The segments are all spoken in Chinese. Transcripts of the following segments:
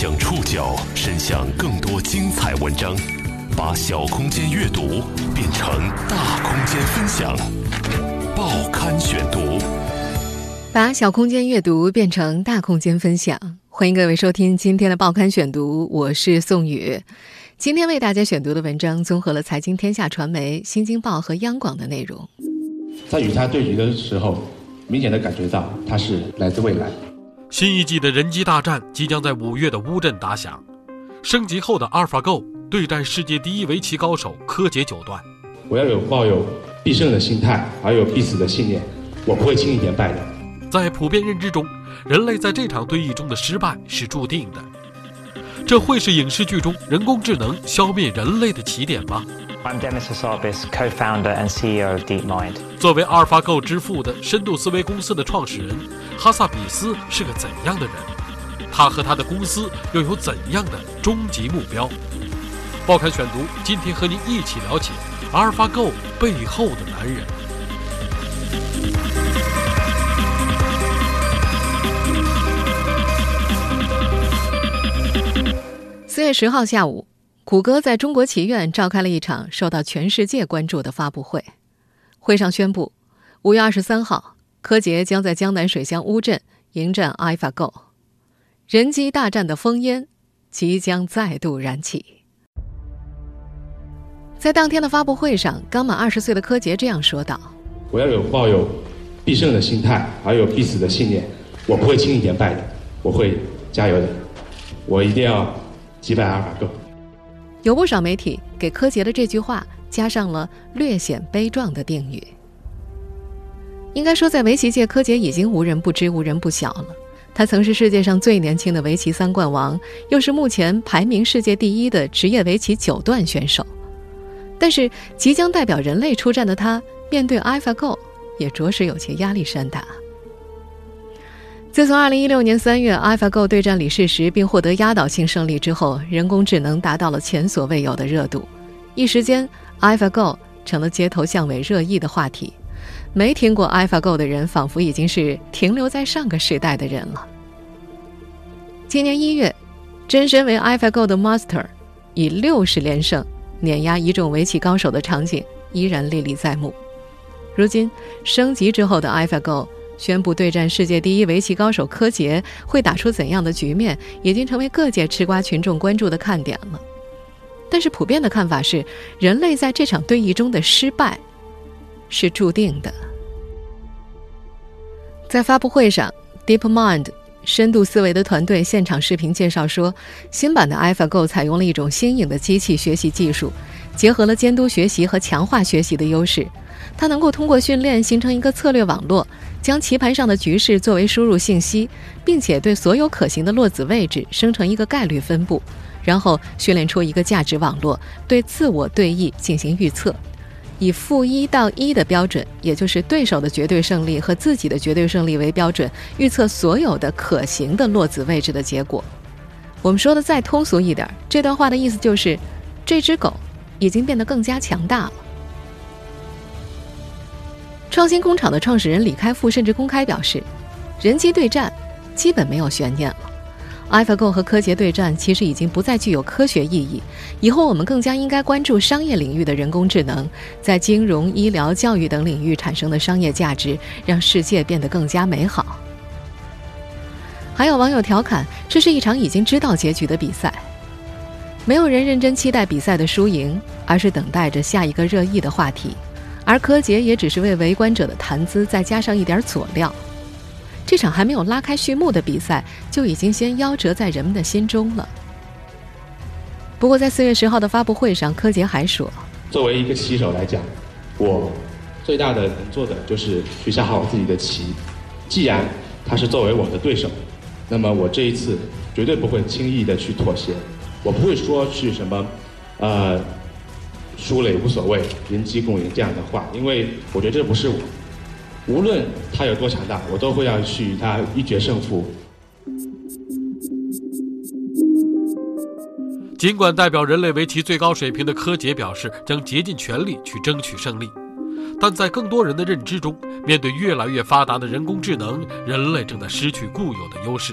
将触角伸向更多精彩文章，把小空间阅读变成大空间分享。报刊选读，把小空间阅读变成大空间分享。欢迎各位收听今天的报刊选读，我是宋宇。今天为大家选读的文章综合了财经天下传媒、新京报和央广的内容。在与他对局的时候，明显的感觉到他是来自未来。新一季的人机大战即将在五月的乌镇打响，升级后的 AlphaGo 对战世界第一围棋高手柯洁九段。我要有抱有必胜的心态，而有必死的信念，我不会轻易言败的。在普遍认知中，人类在这场对弈中的失败是注定的。这会是影视剧中人工智能消灭人类的起点吗？I'm Demis Hassabis, co-founder and CEO of DeepMind. 作为阿尔法 Go 之父的深度思维公司的创始人，哈萨比斯是个怎样的人？他和他的公司又有怎样的终极目标？报刊选读，今天和您一起了解阿尔法 Go 背后的男人。四月十号下午，谷歌在中国棋院召开了一场受到全世界关注的发布会。会上宣布，五月二十三号，柯洁将在江南水乡乌镇迎战 AlphaGo，人机大战的烽烟即将再度燃起。在当天的发布会上，刚满二十岁的柯洁这样说道：“我要有抱有必胜的心态，还有必死的信念，我不会轻易言败的，我会加油的，我一定要击败阿尔法狗。”有不少媒体给柯洁的这句话加上了略显悲壮的定语。应该说，在围棋界，柯洁已经无人不知、无人不晓了。他曾是世界上最年轻的围棋三冠王，又是目前排名世界第一的职业围棋九段选手。但是，即将代表人类出战的他，面对 AlphaGo 也着实有些压力山大。自从2016年3月 AlphaGo 对战李世石并获得压倒性胜利之后，人工智能达到了前所未有的热度，一时间 AlphaGo 成了街头巷尾热议的话题。没听过 AlphaGo 的人，仿佛已经是停留在上个时代的人了。今年一月，真身为 AlphaGo 的 Master 以六十连胜碾压一众围棋高手的场景依然历历在目。如今升级之后的 AlphaGo 宣布对战世界第一围棋高手柯洁，会打出怎样的局面，已经成为各界吃瓜群众关注的看点了。但是普遍的看法是，人类在这场对弈中的失败是注定的。在发布会上，DeepMind 深度思维的团队现场视频介绍说，新版的 AlphaGo 采用了一种新颖的机器学习技术，结合了监督学习和强化学习的优势。它能够通过训练形成一个策略网络，将棋盘上的局势作为输入信息，并且对所有可行的落子位置生成一个概率分布，然后训练出一个价值网络，对自我对弈进行预测。以负一到一的标准，也就是对手的绝对胜利和自己的绝对胜利为标准，预测所有的可行的落子位置的结果。我们说的再通俗一点，这段话的意思就是，这只狗已经变得更加强大了。创新工厂的创始人李开复甚至公开表示，人机对战基本没有悬念了。AlphaGo 和柯洁对战其实已经不再具有科学意义，以后我们更加应该关注商业领域的人工智能在金融、医疗、教育等领域产生的商业价值，让世界变得更加美好。还有网友调侃，这是一场已经知道结局的比赛，没有人认真期待比赛的输赢，而是等待着下一个热议的话题。而柯洁也只是为围观者的谈资再加上一点佐料。这场还没有拉开序幕的比赛，就已经先夭折在人们的心中了。不过，在四月十号的发布会上，柯洁还说：“作为一个棋手来讲，我最大的能做的就是去下好自己的棋。既然他是作为我的对手，那么我这一次绝对不会轻易的去妥协。我不会说是什么，呃，输了也无所谓，人机共赢这样的话，因为我觉得这不是我。”无论他有多强大，我都会要去与他一决胜负。尽管代表人类围棋最高水平的柯洁表示将竭尽全力去争取胜利，但在更多人的认知中，面对越来越发达的人工智能，人类正在失去固有的优势。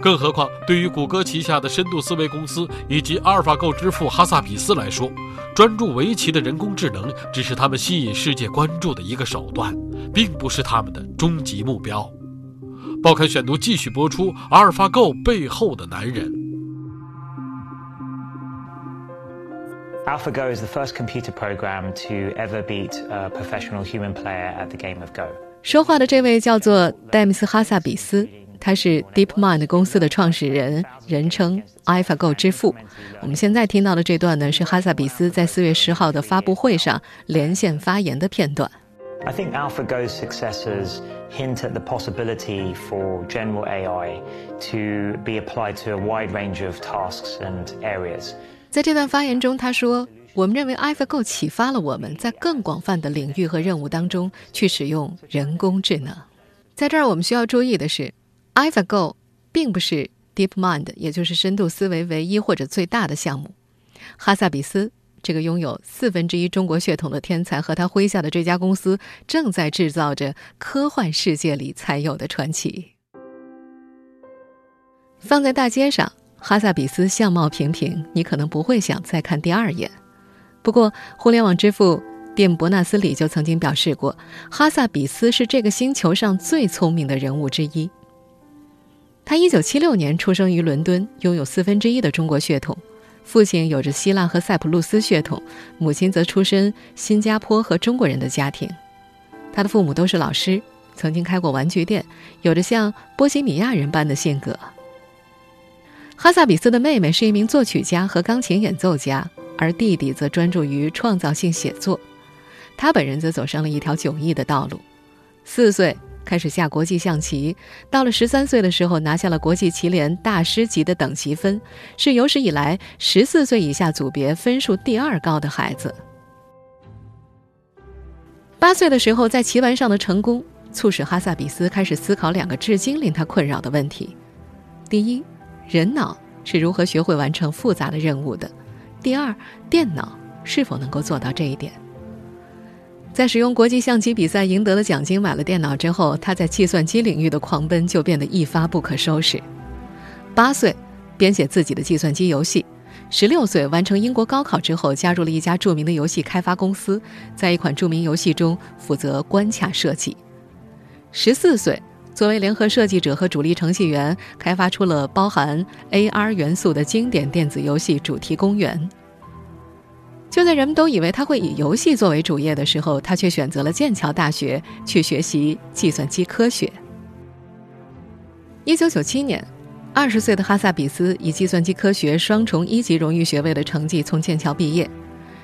更何况，对于谷歌旗下的深度思维公司以及阿尔法狗之父哈萨比斯来说，专注围棋的人工智能只是他们吸引世界关注的一个手段，并不是他们的终极目标。报刊选读继续播出：阿尔法狗背后的男人。AlphaGo is the first computer program to ever beat a professional human player at the game of Go。说话的这位叫做戴米斯·哈萨比斯。他是 DeepMind 公司的创始人，人称 AlphaGo 之父。我们现在听到的这段呢，是哈萨比斯在四月十号的发布会上连线发言的片段。I think AlphaGo's successors hint at the possibility for general AI to be applied to a wide range of tasks and areas。在这段发言中，他说：“我们认为 AlphaGo 启发了我们在更广泛的领域和任务当中去使用人工智能。”在这儿，我们需要注意的是。AlphaGo 并不是 DeepMind，也就是深度思维唯一或者最大的项目。哈萨比斯这个拥有四分之一中国血统的天才和他麾下的这家公司，正在制造着科幻世界里才有的传奇。放在大街上，哈萨比斯相貌平平，你可能不会想再看第二眼。不过，互联网之父蒂姆伯纳斯里就曾经表示过，哈萨比斯是这个星球上最聪明的人物之一。他一九七六年出生于伦敦，拥有四分之一的中国血统，父亲有着希腊和塞浦路斯血统，母亲则出身新加坡和中国人的家庭。他的父母都是老师，曾经开过玩具店，有着像波西米亚人般的性格。哈萨比斯的妹妹是一名作曲家和钢琴演奏家，而弟弟则专注于创造性写作。他本人则走上了一条迥异的道路，四岁。开始下国际象棋，到了十三岁的时候，拿下了国际棋联大师级的等级分，是有史以来十四岁以下组别分数第二高的孩子。八岁的时候，在棋盘上的成功，促使哈萨比斯开始思考两个至今令他困扰的问题：第一，人脑是如何学会完成复杂的任务的；第二，电脑是否能够做到这一点。在使用国际象棋比赛赢得了奖金买了电脑之后，他在计算机领域的狂奔就变得一发不可收拾。八岁，编写自己的计算机游戏；十六岁，完成英国高考之后，加入了一家著名的游戏开发公司，在一款著名游戏中负责关卡设计；十四岁，作为联合设计者和主力程序员，开发出了包含 AR 元素的经典电子游戏《主题公园》。就在人们都以为他会以游戏作为主业的时候，他却选择了剑桥大学去学习计算机科学。一九九七年，二十岁的哈萨比斯以计算机科学双重一级荣誉学位的成绩从剑桥毕业。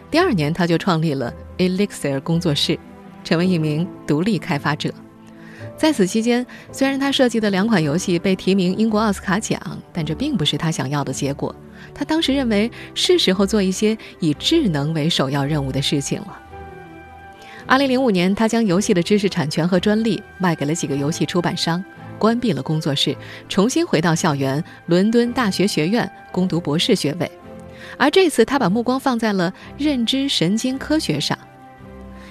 第二年，他就创立了 Elixir 工作室，成为一名独立开发者。在此期间，虽然他设计的两款游戏被提名英国奥斯卡奖，但这并不是他想要的结果。他当时认为是时候做一些以智能为首要任务的事情了。2005年，他将游戏的知识产权和专利卖给了几个游戏出版商，关闭了工作室，重新回到校园伦敦大学学院攻读博士学位。而这次，他把目光放在了认知神经科学上，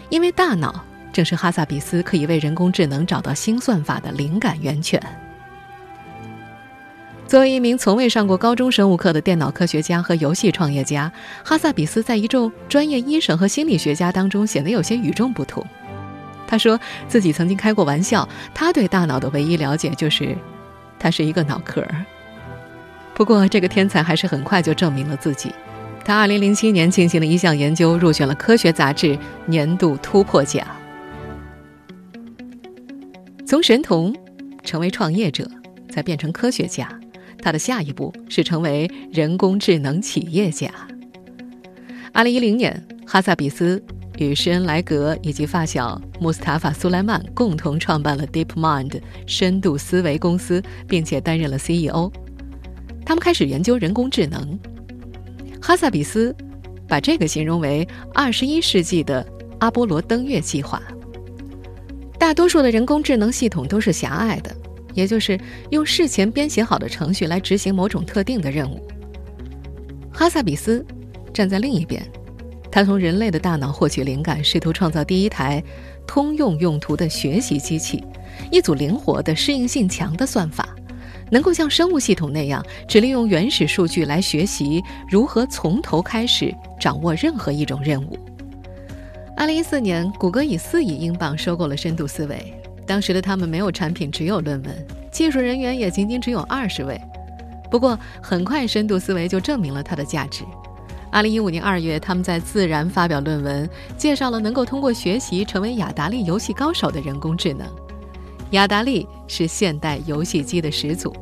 因为大脑。正是哈萨比斯可以为人工智能找到新算法的灵感源泉。作为一名从未上过高中生物课的电脑科学家和游戏创业家，哈萨比斯在一众专业医生和心理学家当中显得有些与众不同。他说自己曾经开过玩笑，他对大脑的唯一了解就是，它是一个脑壳。不过，这个天才还是很快就证明了自己。他2007年进行了一项研究，入选了科学杂志年度突破奖。从神童成为创业者，再变成科学家，他的下一步是成为人工智能企业家。二零一零年，哈萨比斯与施恩莱格以及发小穆斯塔法苏莱曼共同创办了 DeepMind 深度思维公司，并且担任了 CEO。他们开始研究人工智能。哈萨比斯把这个形容为二十一世纪的阿波罗登月计划。大多数的人工智能系统都是狭隘的，也就是用事前编写好的程序来执行某种特定的任务。哈萨比斯站在另一边，他从人类的大脑获取灵感，试图创造第一台通用用途的学习机器，一组灵活的、适应性强的算法，能够像生物系统那样，只利用原始数据来学习如何从头开始掌握任何一种任务。二零一四年，谷歌以四亿英镑收购了深度思维。当时的他们没有产品，只有论文，技术人员也仅仅只有二十位。不过，很快深度思维就证明了它的价值。二零一五年二月，他们在《自然》发表论文，介绍了能够通过学习成为雅达利游戏高手的人工智能。雅达利是现代游戏机的始祖。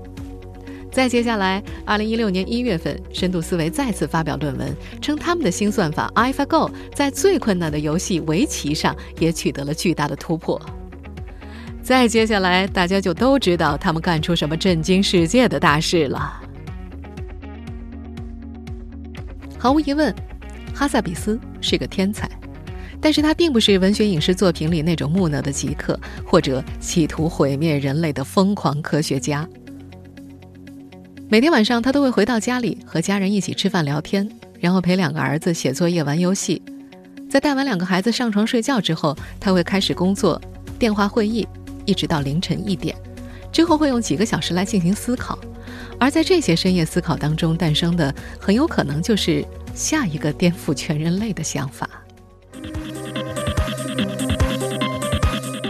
再接下来，二零一六年一月份，深度思维再次发表论文，称他们的新算法 AlphaGo 在最困难的游戏围棋上也取得了巨大的突破。再接下来，大家就都知道他们干出什么震惊世界的大事了。毫无疑问，哈萨比斯是个天才。但是他并不是文学影视作品里那种木讷的极客，或者企图毁灭人类的疯狂科学家。每天晚上，他都会回到家里和家人一起吃饭聊天，然后陪两个儿子写作业、玩游戏。在带完两个孩子上床睡觉之后，他会开始工作、电话会议，一直到凌晨一点。之后会用几个小时来进行思考，而在这些深夜思考当中诞生的，很有可能就是下一个颠覆全人类的想法。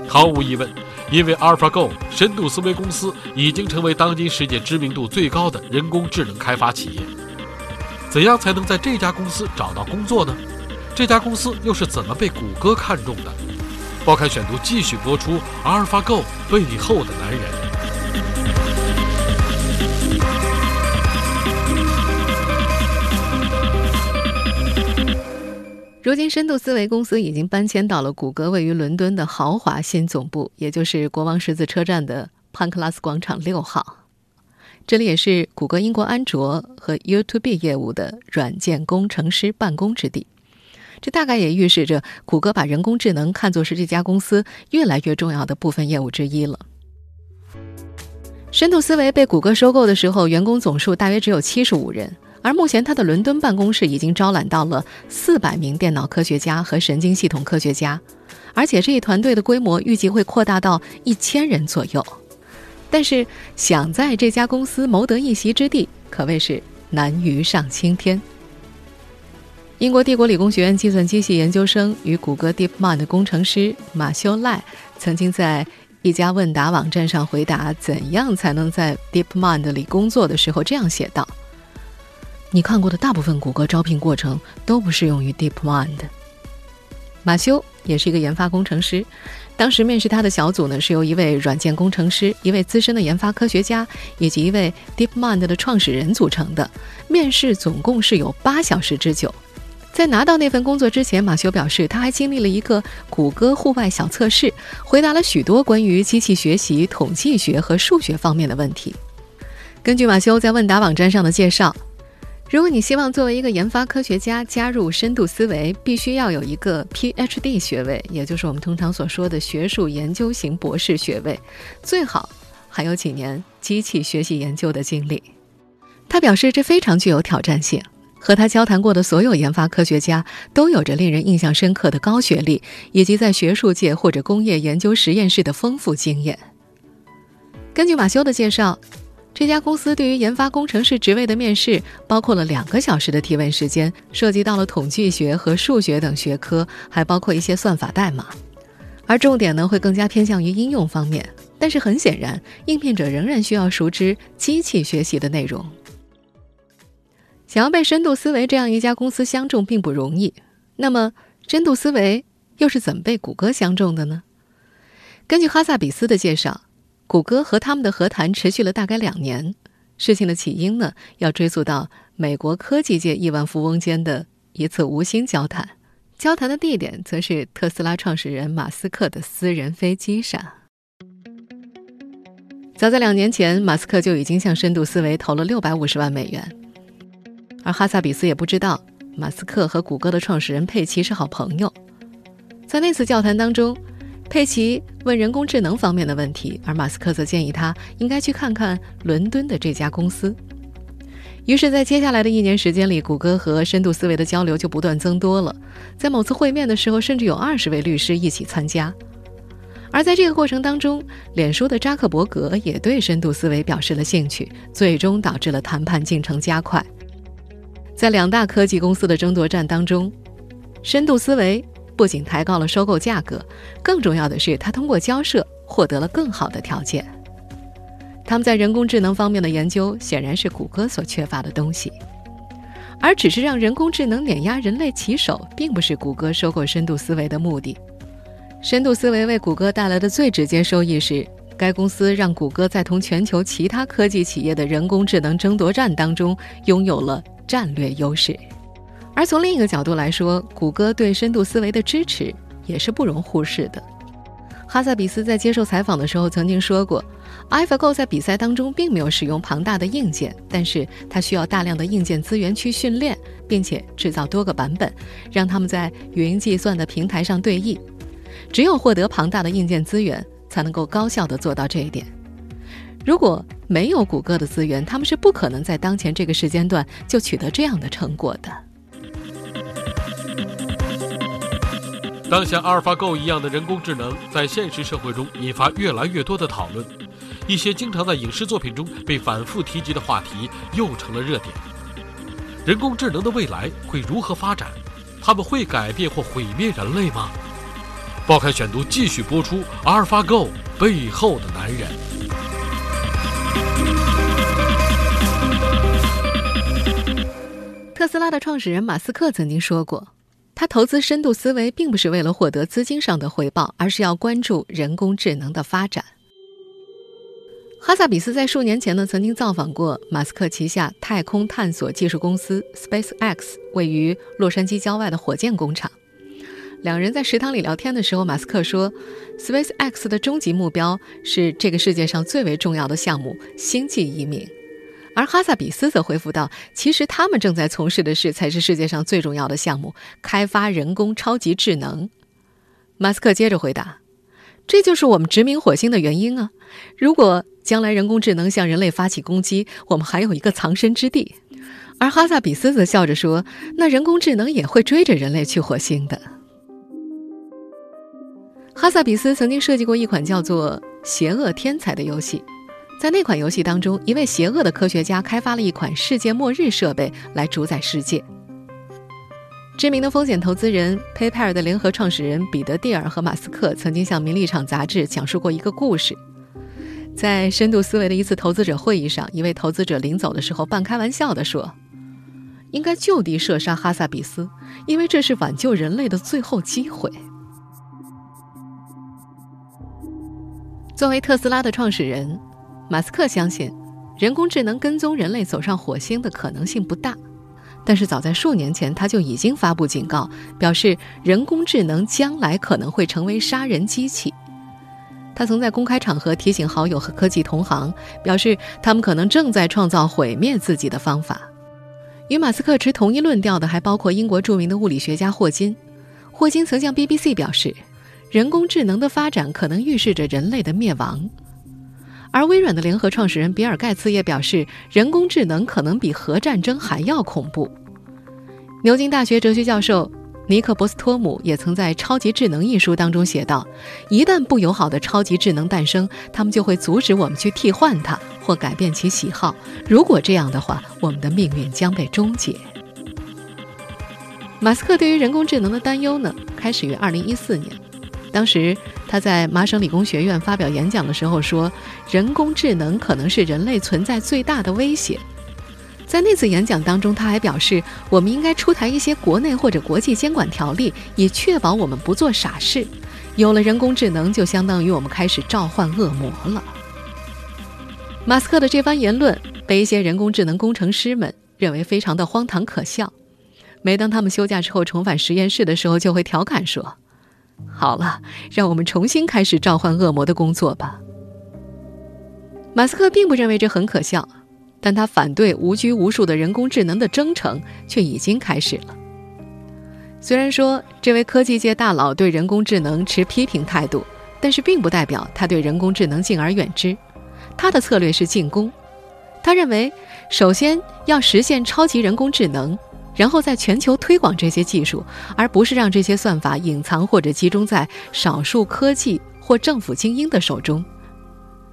毫无疑问，因为 AlphaGo 深度思维公司已经成为当今世界知名度最高的人工智能开发企业。怎样才能在这家公司找到工作呢？这家公司又是怎么被谷歌看中的？报刊选读继续播出：AlphaGo 背后的男人。如今，深度思维公司已经搬迁到了谷歌位于伦敦的豪华新总部，也就是国王十字车站的潘克拉斯广场六号。这里也是谷歌英国安卓和 YouTube 业务的软件工程师办公之地。这大概也预示着谷歌把人工智能看作是这家公司越来越重要的部分业务之一了。深度思维被谷歌收购的时候，员工总数大约只有七十五人。而目前，他的伦敦办公室已经招揽到了四百名电脑科学家和神经系统科学家，而且这一团队的规模预计会扩大到一千人左右。但是，想在这家公司谋得一席之地，可谓是难于上青天。英国帝国理工学院计算机系研究生与谷歌 DeepMind 的工程师马修赖，曾经在一家问答网站上回答怎样才能在 DeepMind 里工作的时候，这样写道。你看过的大部分谷歌招聘过程都不适用于 DeepMind。马修也是一个研发工程师，当时面试他的小组呢是由一位软件工程师、一位资深的研发科学家以及一位 DeepMind 的创始人组成的。面试总共是有八小时之久。在拿到那份工作之前，马修表示他还经历了一个谷歌户外小测试，回答了许多关于机器学习、统计学和数学方面的问题。根据马修在问答网站上的介绍。如果你希望作为一个研发科学家加入深度思维，必须要有一个 PhD 学位，也就是我们通常所说的学术研究型博士学位，最好还有几年机器学习研究的经历。他表示这非常具有挑战性。和他交谈过的所有研发科学家都有着令人印象深刻的高学历，以及在学术界或者工业研究实验室的丰富经验。根据马修的介绍。这家公司对于研发工程师职位的面试，包括了两个小时的提问时间，涉及到了统计学和数学等学科，还包括一些算法代码，而重点呢会更加偏向于应用方面。但是很显然，应聘者仍然需要熟知机器学习的内容。想要被深度思维这样一家公司相中并不容易。那么，深度思维又是怎么被谷歌相中的呢？根据哈萨比斯的介绍。谷歌和他们的和谈持续了大概两年。事情的起因呢，要追溯到美国科技界亿万富翁间的一次无心交谈。交谈的地点则是特斯拉创始人马斯克的私人飞机上。早在两年前，马斯克就已经向深度思维投了六百五十万美元。而哈萨比斯也不知道，马斯克和谷歌的创始人佩奇是好朋友。在那次交谈当中。佩奇问人工智能方面的问题，而马斯克则建议他应该去看看伦敦的这家公司。于是，在接下来的一年时间里，谷歌和深度思维的交流就不断增多了。在某次会面的时候，甚至有二十位律师一起参加。而在这个过程当中，脸书的扎克伯格也对深度思维表示了兴趣，最终导致了谈判进程加快。在两大科技公司的争夺战当中，深度思维不仅抬高了收购价格，更重要的是，它通过交涉获得了更好的条件。他们在人工智能方面的研究，显然是谷歌所缺乏的东西。而只是让人工智能碾压人类棋手，并不是谷歌收购深度思维的目的。深度思维为谷歌带来的最直接收益是，该公司让谷歌在同全球其他科技企业的人工智能争夺战当中拥有了战略优势。而从另一个角度来说，谷歌对深度思维的支持也是不容忽视的。哈萨比斯在接受采访的时候曾经说过，AlphaGo 在比赛当中并没有使用庞大的硬件，但是它需要大量的硬件资源去训练，并且制造多个版本，让他们在云计算的平台上对弈。只有获得庞大的硬件资源，才能够高效的做到这一点。如果没有谷歌的资源，他们是不可能在当前这个时间段就取得这样的成果的。当像阿尔法 Go 一样的人工智能在现实社会中引发越来越多的讨论，一些经常在影视作品中被反复提及的话题又成了热点。人工智能的未来会如何发展？他们会改变或毁灭人类吗？报刊选读继续播出：阿尔法 Go 背后的男人。特斯拉的创始人马斯克曾经说过。他投资深度思维，并不是为了获得资金上的回报，而是要关注人工智能的发展。哈萨比斯在数年前呢，曾经造访过马斯克旗下太空探索技术公司 SpaceX 位于洛杉矶郊外的火箭工厂。两人在食堂里聊天的时候，马斯克说，SpaceX 的终极目标是这个世界上最为重要的项目——星际移民。而哈萨比斯则回复道：“其实他们正在从事的事才是世界上最重要的项目——开发人工超级智能。”马斯克接着回答：“这就是我们殖民火星的原因啊！如果将来人工智能向人类发起攻击，我们还有一个藏身之地。”而哈萨比斯则笑着说：“那人工智能也会追着人类去火星的。”哈萨比斯曾经设计过一款叫做《邪恶天才》的游戏。在那款游戏当中，一位邪恶的科学家开发了一款世界末日设备来主宰世界。知名的风险投资人 PayPal 的联合创始人彼得·蒂尔和马斯克曾经向《名利场》杂志讲述过一个故事。在深度思维的一次投资者会议上，一位投资者临走的时候半开玩笑地说：“应该就地射杀哈萨比斯，因为这是挽救人类的最后机会。”作为特斯拉的创始人。马斯克相信，人工智能跟踪人类走上火星的可能性不大，但是早在数年前，他就已经发布警告，表示人工智能将来可能会成为杀人机器。他曾在公开场合提醒好友和科技同行，表示他们可能正在创造毁灭自己的方法。与马斯克持同一论调的还包括英国著名的物理学家霍金。霍金曾向 BBC 表示，人工智能的发展可能预示着人类的灭亡。而微软的联合创始人比尔·盖茨也表示，人工智能可能比核战争还要恐怖。牛津大学哲学教授尼克·博斯托姆也曾在《超级智能》一书当中写道：“一旦不友好的超级智能诞生，他们就会阻止我们去替换它或改变其喜好。如果这样的话，我们的命运将被终结。”马斯克对于人工智能的担忧呢，开始于2014年，当时。他在麻省理工学院发表演讲的时候说：“人工智能可能是人类存在最大的威胁。”在那次演讲当中，他还表示：“我们应该出台一些国内或者国际监管条例，以确保我们不做傻事。有了人工智能，就相当于我们开始召唤恶魔了。”马斯克的这番言论被一些人工智能工程师们认为非常的荒唐可笑。每当他们休假之后重返实验室的时候，就会调侃说。好了，让我们重新开始召唤恶魔的工作吧。马斯克并不认为这很可笑，但他反对无拘无束的人工智能的征程却已经开始了。虽然说这位科技界大佬对人工智能持批评态度，但是并不代表他对人工智能敬而远之。他的策略是进攻。他认为，首先要实现超级人工智能。然后在全球推广这些技术，而不是让这些算法隐藏或者集中在少数科技或政府精英的手中。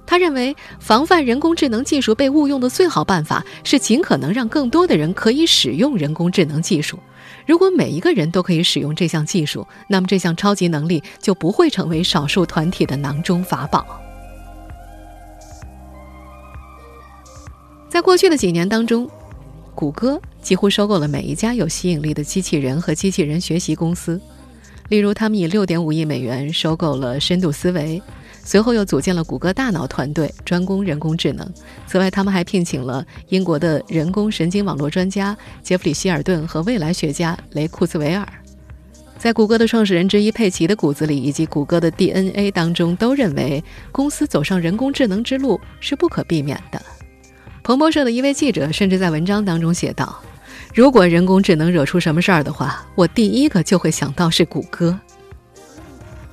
他认为，防范人工智能技术被误用的最好办法是尽可能让更多的人可以使用人工智能技术。如果每一个人都可以使用这项技术，那么这项超级能力就不会成为少数团体的囊中法宝。在过去的几年当中，谷歌几乎收购了每一家有吸引力的机器人和机器人学习公司。例如，他们以六点五亿美元收购了深度思维。随后又组建了谷歌大脑团队，专攻人工智能。此外，他们还聘请了英国的人工神经网络专家杰弗里·希尔顿和未来学家雷库斯维尔。在谷歌的创始人之一佩奇的骨子里，以及谷歌的 DNA 当中，都认为公司走上人工智能之路是不可避免的。彭博社的一位记者甚至在文章当中写道：“如果人工智能惹出什么事儿的话，我第一个就会想到是谷歌。”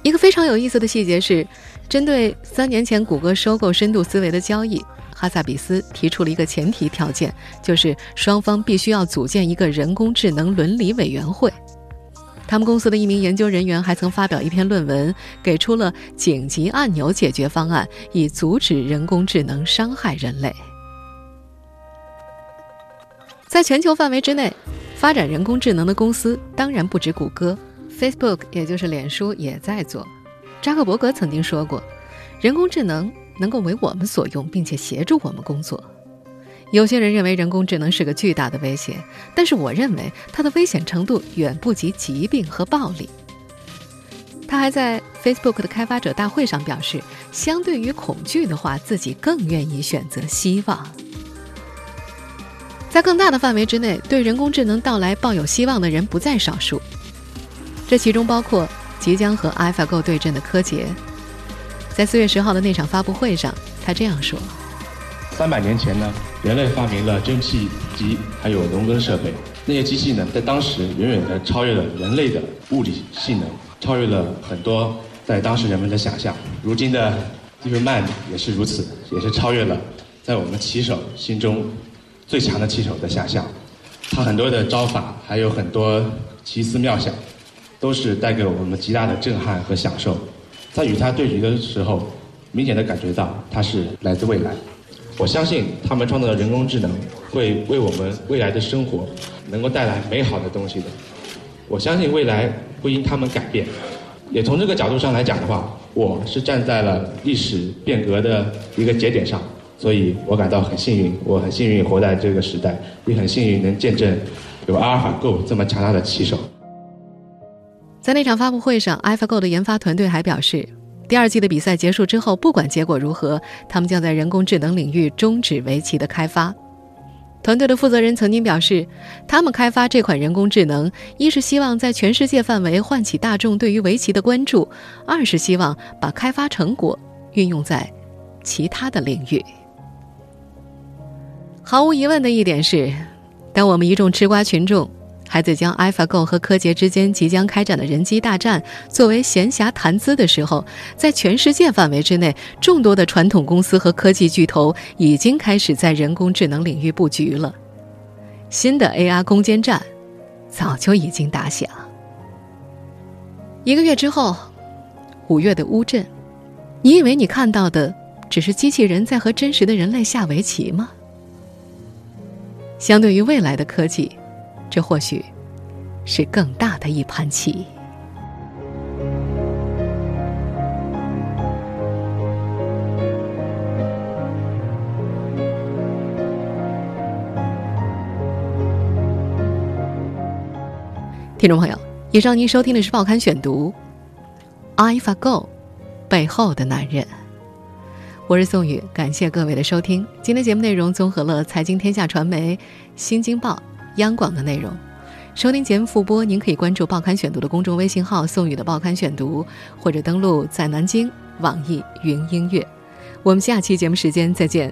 一个非常有意思的细节是。针对三年前谷歌收购深度思维的交易，哈萨比斯提出了一个前提条件，就是双方必须要组建一个人工智能伦理委员会。他们公司的一名研究人员还曾发表一篇论文，给出了紧急按钮解决方案，以阻止人工智能伤害人类。在全球范围之内，发展人工智能的公司当然不止谷歌，Facebook 也就是脸书也在做。扎克伯格曾经说过：“人工智能能够为我们所用，并且协助我们工作。”有些人认为人工智能是个巨大的威胁，但是我认为它的危险程度远不及疾病和暴力。他还在 Facebook 的开发者大会上表示：“相对于恐惧的话，自己更愿意选择希望。”在更大的范围之内，对人工智能到来抱有希望的人不在少数，这其中包括。即将和 AlphaGo 对阵的柯洁，在四月十号的那场发布会上，他这样说：“三百年前呢，人类发明了蒸汽机，还有农耕设备。那些机器呢，在当时远远的超越了人类的物理性能，超越了很多在当时人们的想象。如今的 DeepMind 也是如此，也是超越了在我们棋手心中最强的棋手的想象。他很多的招法，还有很多奇思妙想。”都是带给我们极大的震撼和享受，在与他对局的时候，明显的感觉到他是来自未来。我相信他们创造的人工智能会为我们未来的生活能够带来美好的东西的。我相信未来会因他们改变。也从这个角度上来讲的话，我是站在了历史变革的一个节点上，所以我感到很幸运。我很幸运活在这个时代，也很幸运能见证有阿尔法 Go 这么强大的棋手。在那场发布会上，AlphaGo 的研发团队还表示，第二季的比赛结束之后，不管结果如何，他们将在人工智能领域终止围棋的开发。团队的负责人曾经表示，他们开发这款人工智能，一是希望在全世界范围唤起大众对于围棋的关注，二是希望把开发成果运用在其他的领域。毫无疑问的一点是，当我们一众吃瓜群众。还在将 AlphaGo 和柯洁之间即将开展的人机大战作为闲暇谈资的时候，在全世界范围之内，众多的传统公司和科技巨头已经开始在人工智能领域布局了。新的 AR 攻坚战早就已经打响。一个月之后，五月的乌镇，你以为你看到的只是机器人在和真实的人类下围棋吗？相对于未来的科技。这或许是更大的一盘棋。听众朋友，以上您收听的是《报刊选读》，AlphaGo 背后的男人。我是宋宇，感谢各位的收听。今天节目内容综合了财经天下传媒、新京报。央广的内容，收听节目复播，您可以关注《报刊选读》的公众微信号“宋宇的报刊选读”，或者登录在南京网易云音乐。我们下期节目时间再见。